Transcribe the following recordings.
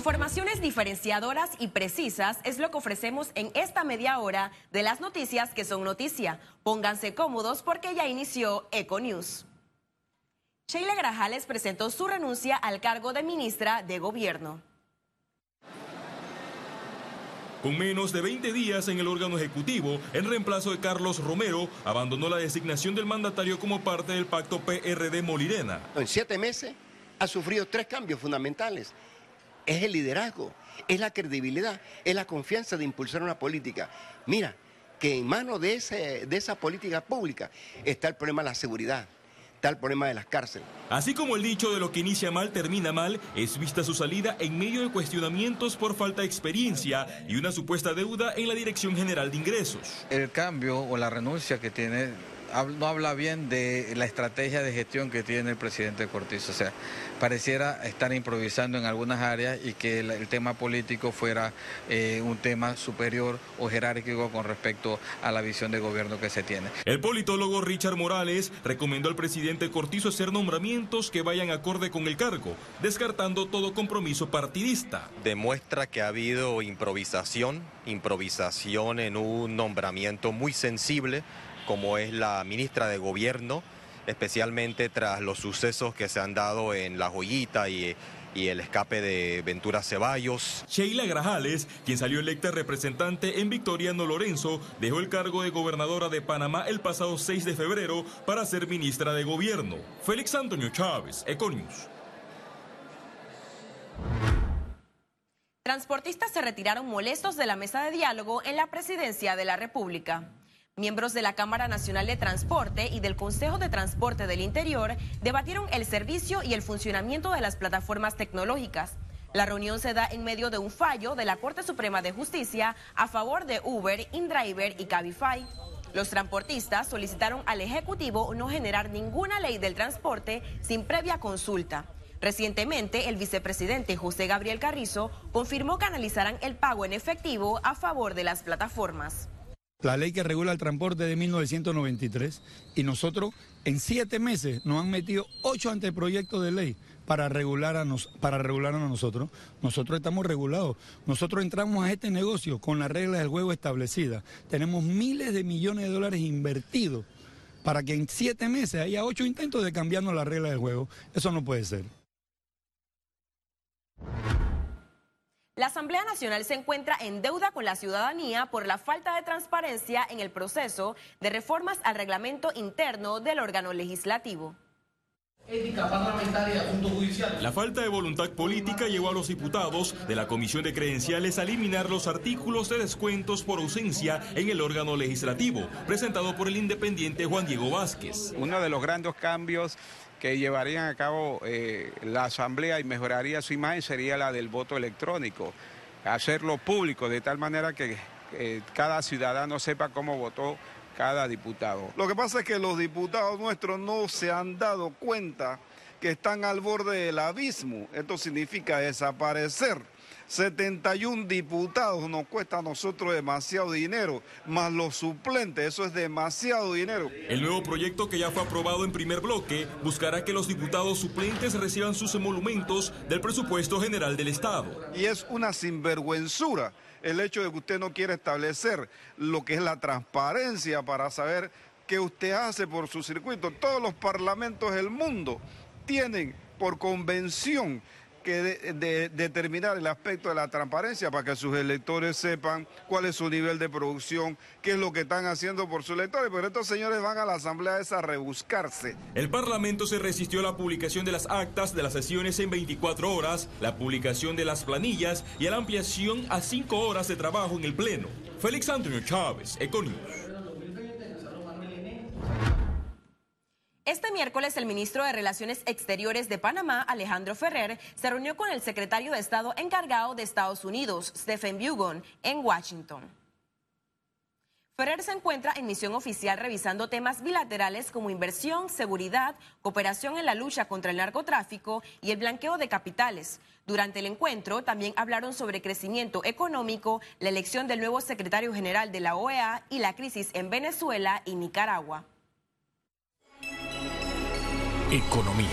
Informaciones diferenciadoras y precisas es lo que ofrecemos en esta media hora de las noticias que son noticia. Pónganse cómodos porque ya inició Econews. Sheila Grajales presentó su renuncia al cargo de ministra de Gobierno. Con menos de 20 días en el órgano ejecutivo, en reemplazo de Carlos Romero, abandonó la designación del mandatario como parte del pacto PRD Molirena. En siete meses ha sufrido tres cambios fundamentales. Es el liderazgo, es la credibilidad, es la confianza de impulsar una política. Mira, que en manos de, ese, de esa política pública está el problema de la seguridad el problema de las cárceles. Así como el dicho de lo que inicia mal termina mal, es vista su salida en medio de cuestionamientos por falta de experiencia y una supuesta deuda en la Dirección General de Ingresos. El cambio o la renuncia que tiene no habla bien de la estrategia de gestión que tiene el presidente Cortizo. O sea, pareciera estar improvisando en algunas áreas y que el, tema político fuera eh, un tema superior o jerárquico con respecto a la visión de gobierno que se tiene. El politólogo Richard Morales recomendó al presidente Cortizo hacer nombramientos que vayan acorde con el cargo, descartando todo compromiso partidista. Demuestra que ha habido improvisación, improvisación en un nombramiento muy sensible como es la ministra de Gobierno, especialmente tras los sucesos que se han dado en La Joyita y, el escape de Ventura Ceballos. Sheila Grajales, quien salió electa representante en Victoriano Lorenzo, dejó el cargo de gobernadora de Panamá el pasado 6 de febrero para ser ministra de Gobierno. Félix Antonio Chávez, Econius. Transportistas se retiraron molestos de la mesa de diálogo en la presidencia de la República. Miembros de la Cámara Nacional de Transporte y del Consejo de Transporte del Interior debatieron el servicio y el funcionamiento de las plataformas tecnológicas. La reunión se da en medio de un fallo de la Corte Suprema de Justicia a favor de Uber, InDriver y Cabify. Los transportistas solicitaron al Ejecutivo no generar ninguna ley del transporte sin previa consulta. Recientemente, el vicepresidente José Gabriel Carrizo confirmó que analizarán el pago en efectivo a favor de las plataformas la ley que regula el transporte de 1993 y nosotros en siete meses nos han metido ocho anteproyectos de ley para regular a, nos, para regular a nosotros. Nosotros estamos regulados. Nosotros entramos a este negocio con las reglas del juego establecidas. Tenemos miles de millones de dólares invertidos para que en siete meses haya ocho intentos de cambiarnos las reglas del juego. Eso no puede ser. La Asamblea Nacional se encuentra en deuda con la ciudadanía por la falta de transparencia en el proceso de reformas al reglamento interno del órgano legislativo. La falta de voluntad política llevó a los diputados de la Comisión de Credenciales a eliminar los artículos de descuentos por ausencia en el órgano legislativo, presentado por el independiente Juan Diego Vázquez. Uno de los grandes cambios que llevarían a cabo eh, la Asamblea y mejoraría su imagen sería la del voto electrónico. Hacerlo público de tal manera que cada ciudadano sepa cómo votó cada diputado. Lo que pasa es que los diputados nuestros no se han dado cuenta que están al borde del abismo. Esto significa desaparecer 71 diputados nos cuesta a nosotros demasiado dinero, más los suplentes, eso es demasiado dinero. El nuevo proyecto que ya fue aprobado en primer bloque buscará que los diputados suplentes reciban sus emolumentos del presupuesto general del Estado. Y es una sinvergüenzura el hecho de que usted no quiera establecer lo que es la transparencia para saber qué usted hace por su circuito. Todos los parlamentos del mundo tienen por convención que de, determinar el aspecto de la transparencia para que sus electores sepan cuál es su nivel de producción, qué es lo que están haciendo por sus electores, pero estos señores van a la asamblea a rebuscarse. El Parlamento se resistió a la publicación de las actas de las sesiones en 24 horas, la publicación de las planillas y a la ampliación a 5 horas de trabajo en el Pleno. Félix Antonio Chávez, Econius. Este miércoles el ministro de Relaciones Exteriores de Panamá, Alejandro Ferrer, se reunió con el secretario de Estado encargado de Estados Unidos, Stephen Bugon, en Washington. Ferrer se encuentra en misión oficial revisando temas bilaterales como inversión, seguridad, cooperación en la lucha contra el narcotráfico y el blanqueo de capitales. Durante el encuentro también hablaron sobre crecimiento económico, la elección del nuevo secretario general de la OEA y la crisis en Venezuela y Nicaragua. Economía.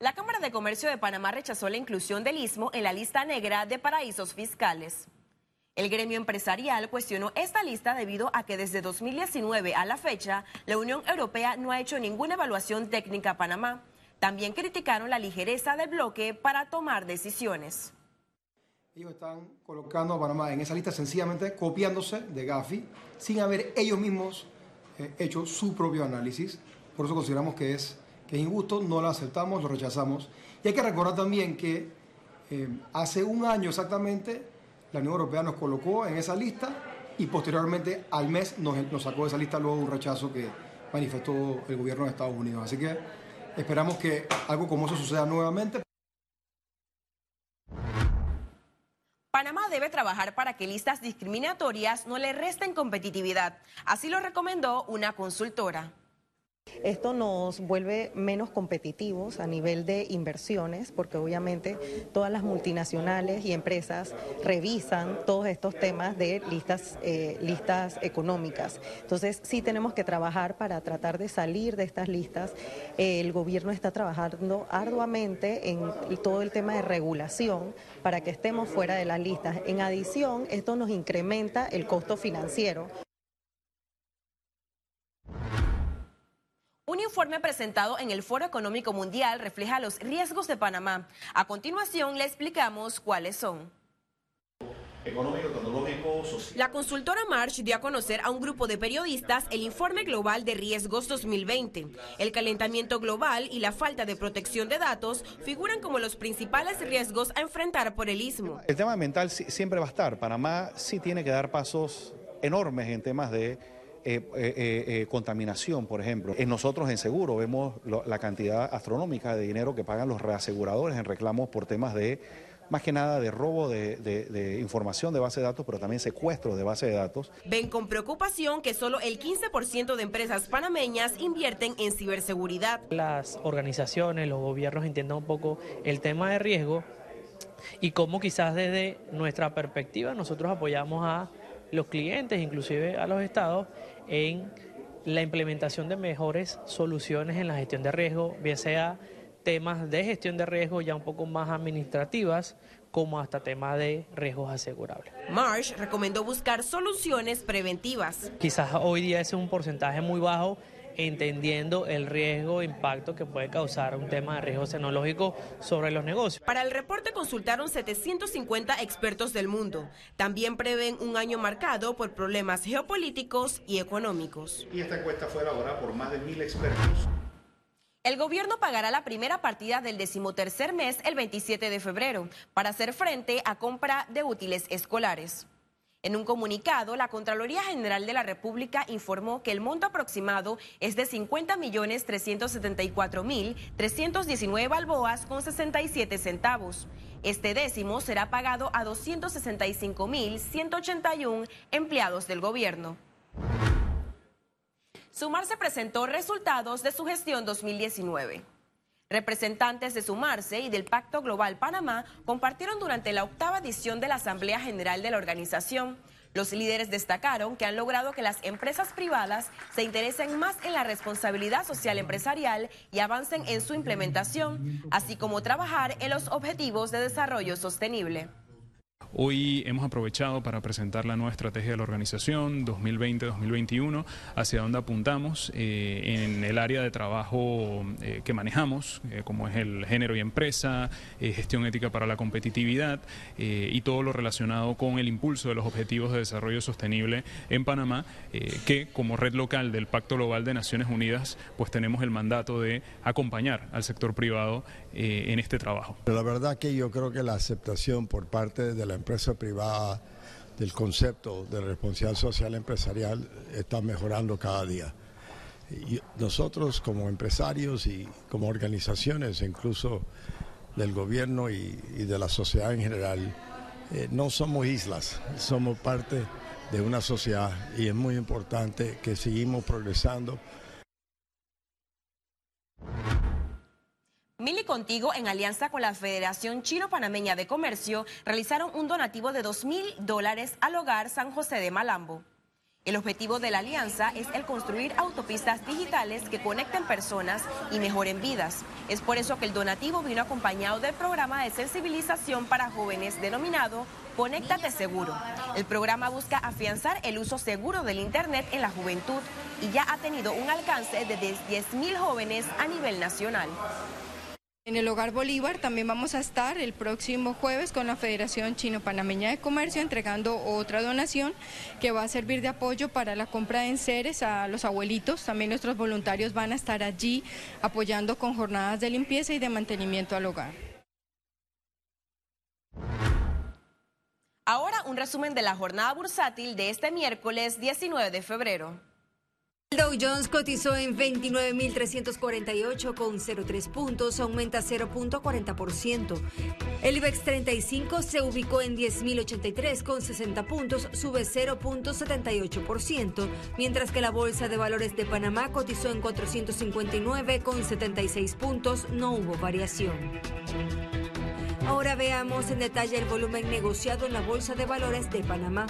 La Cámara de Comercio de Panamá rechazó la inclusión del istmo en la lista negra de paraísos fiscales. El gremio empresarial cuestionó esta lista debido a que desde 2019 a la fecha la Unión Europea no ha hecho ninguna evaluación técnica a Panamá. También criticaron la ligereza del bloque para tomar decisiones. Ellos están colocando a Panamá en esa lista sencillamente copiándose de Gafi sin haber ellos mismos eh, hecho su propio análisis. Por eso consideramos que es que es injusto, no lo aceptamos, lo rechazamos. Y hay que recordar también que eh, hace un año exactamente la Unión Europea nos colocó en esa lista y posteriormente al mes nos sacó de esa lista luego de un rechazo que manifestó el gobierno de Estados Unidos. Así que esperamos que algo como eso suceda nuevamente. Panamá debe trabajar para que listas discriminatorias no le resten competitividad. Así lo recomendó una consultora. Esto nos vuelve menos competitivos a nivel de inversiones, porque obviamente todas las multinacionales y empresas revisan todos estos temas de listas, eh, listas económicas. Entonces sí tenemos que trabajar para tratar de salir de estas listas. el gobierno está trabajando arduamente en todo el tema de regulación para que estemos fuera de las listas. En adición, esto nos incrementa el costo financiero. Un informe presentado en el Foro Económico Mundial refleja los riesgos de Panamá. A continuación le explicamos cuáles son. Económico, tecnológico, social. La consultora Marsh dio a conocer a un grupo de periodistas el informe global de riesgos 2020. El calentamiento global y la falta de protección de datos figuran como los principales riesgos a enfrentar por el istmo. El tema mental siempre va a estar. Panamá sí tiene que dar pasos enormes en temas de eh, eh, eh, contaminación, por ejemplo. En nosotros en seguro vemos la cantidad astronómica de dinero que pagan los reaseguradores en reclamos por temas de, más que nada, de robo de, información de base de datos, pero también secuestro de base de datos. Ven con preocupación que solo el 15% de empresas panameñas invierten en ciberseguridad. Las organizaciones, los gobiernos entiendan un poco el tema de riesgo y cómo quizás desde nuestra perspectiva nosotros apoyamos a los clientes, inclusive a los estados, en la implementación de mejores soluciones en la gestión de riesgo, bien sea temas de gestión de riesgo ya un poco más administrativas, como hasta temas de riesgos asegurables. Marsh recomendó buscar soluciones preventivas. Quizás hoy día ese es un porcentaje muy bajo entendiendo el riesgo e impacto que puede causar un tema de riesgo tecnológico sobre los negocios. Para el reporte consultaron 750 expertos del mundo. También prevén un año marcado por problemas geopolíticos y económicos. Y esta encuesta fue elaborada por más de mil expertos. El gobierno pagará la primera partida del decimotercer mes el 27 de febrero para hacer frente a compra de útiles escolares. En un comunicado, la Contraloría General de la República informó que el monto aproximado es de 50.374.319 balboas con 67 centavos. Este décimo será pagado a 265.181 empleados del gobierno. Sumar se presentó resultados de su gestión 2019. Representantes de Sumarse y del Pacto Global Panamá compartieron durante la octava edición de la Asamblea General de la organización. Los líderes destacaron que han logrado que las empresas privadas se interesen más en la responsabilidad social empresarial y avancen en su implementación, así como trabajar en los objetivos de desarrollo sostenible. Hoy hemos aprovechado para presentar la nueva estrategia de la organización 2020-2021, hacia dónde apuntamos eh, en el área de trabajo eh, que manejamos, eh, como es el género y empresa, gestión ética para la competitividad y todo lo relacionado con el impulso de los objetivos de desarrollo sostenible en Panamá, que como red local del Pacto Global de Naciones Unidas, pues tenemos el mandato de acompañar al sector privado en este trabajo. La verdad que yo creo que la aceptación por parte de la empresa privada del concepto de responsabilidad social empresarial está mejorando cada día. Y nosotros como empresarios y como organizaciones, incluso del gobierno y, de la sociedad en general, eh, no somos islas, somos parte de una sociedad y es muy importante que seguimos progresando. Contigo, en alianza con la Federación Chino-Panameña de Comercio, realizaron un donativo de 2 mil dólares al hogar San José de Malambo. El objetivo de la alianza es el construir autopistas digitales que conecten personas y mejoren vidas. Es por eso que el donativo vino acompañado del programa de sensibilización para jóvenes denominado Conéctate Seguro. El programa busca afianzar el uso seguro del Internet en la juventud y ya ha tenido un alcance de 10.000 jóvenes a nivel nacional. En el Hogar Bolívar también vamos a estar el próximo jueves con la Federación Chino-Panameña de Comercio entregando otra donación que va a servir de apoyo para la compra de enseres a los abuelitos. También nuestros voluntarios van a estar allí apoyando con jornadas de limpieza y de mantenimiento al hogar. Ahora un resumen de la jornada bursátil de este miércoles 19 de febrero. El Dow Jones cotizó en 29.348 con 0,3 puntos, aumenta 0.40%. El IBEX 35 se ubicó en 10.083 con 60 puntos, sube 0.78%, mientras que la Bolsa de Valores de Panamá cotizó en 459 con 76 puntos, no hubo variación. Ahora veamos en detalle el volumen negociado en la Bolsa de Valores de Panamá.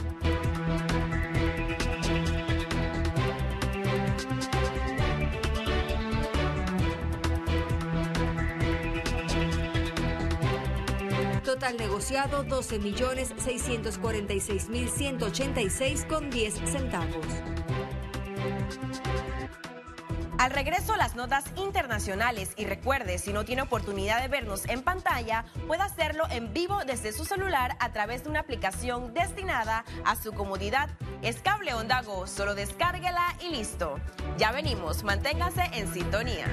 Total negociado 12.646.186 con 10 centavos. Al regreso las notas internacionales y recuerde, si no tiene oportunidad de vernos en pantalla, puede hacerlo en vivo desde su celular a través de una aplicación destinada a su comodidad. Es Cable solo descárguela y listo. Ya venimos, manténgase en sintonía.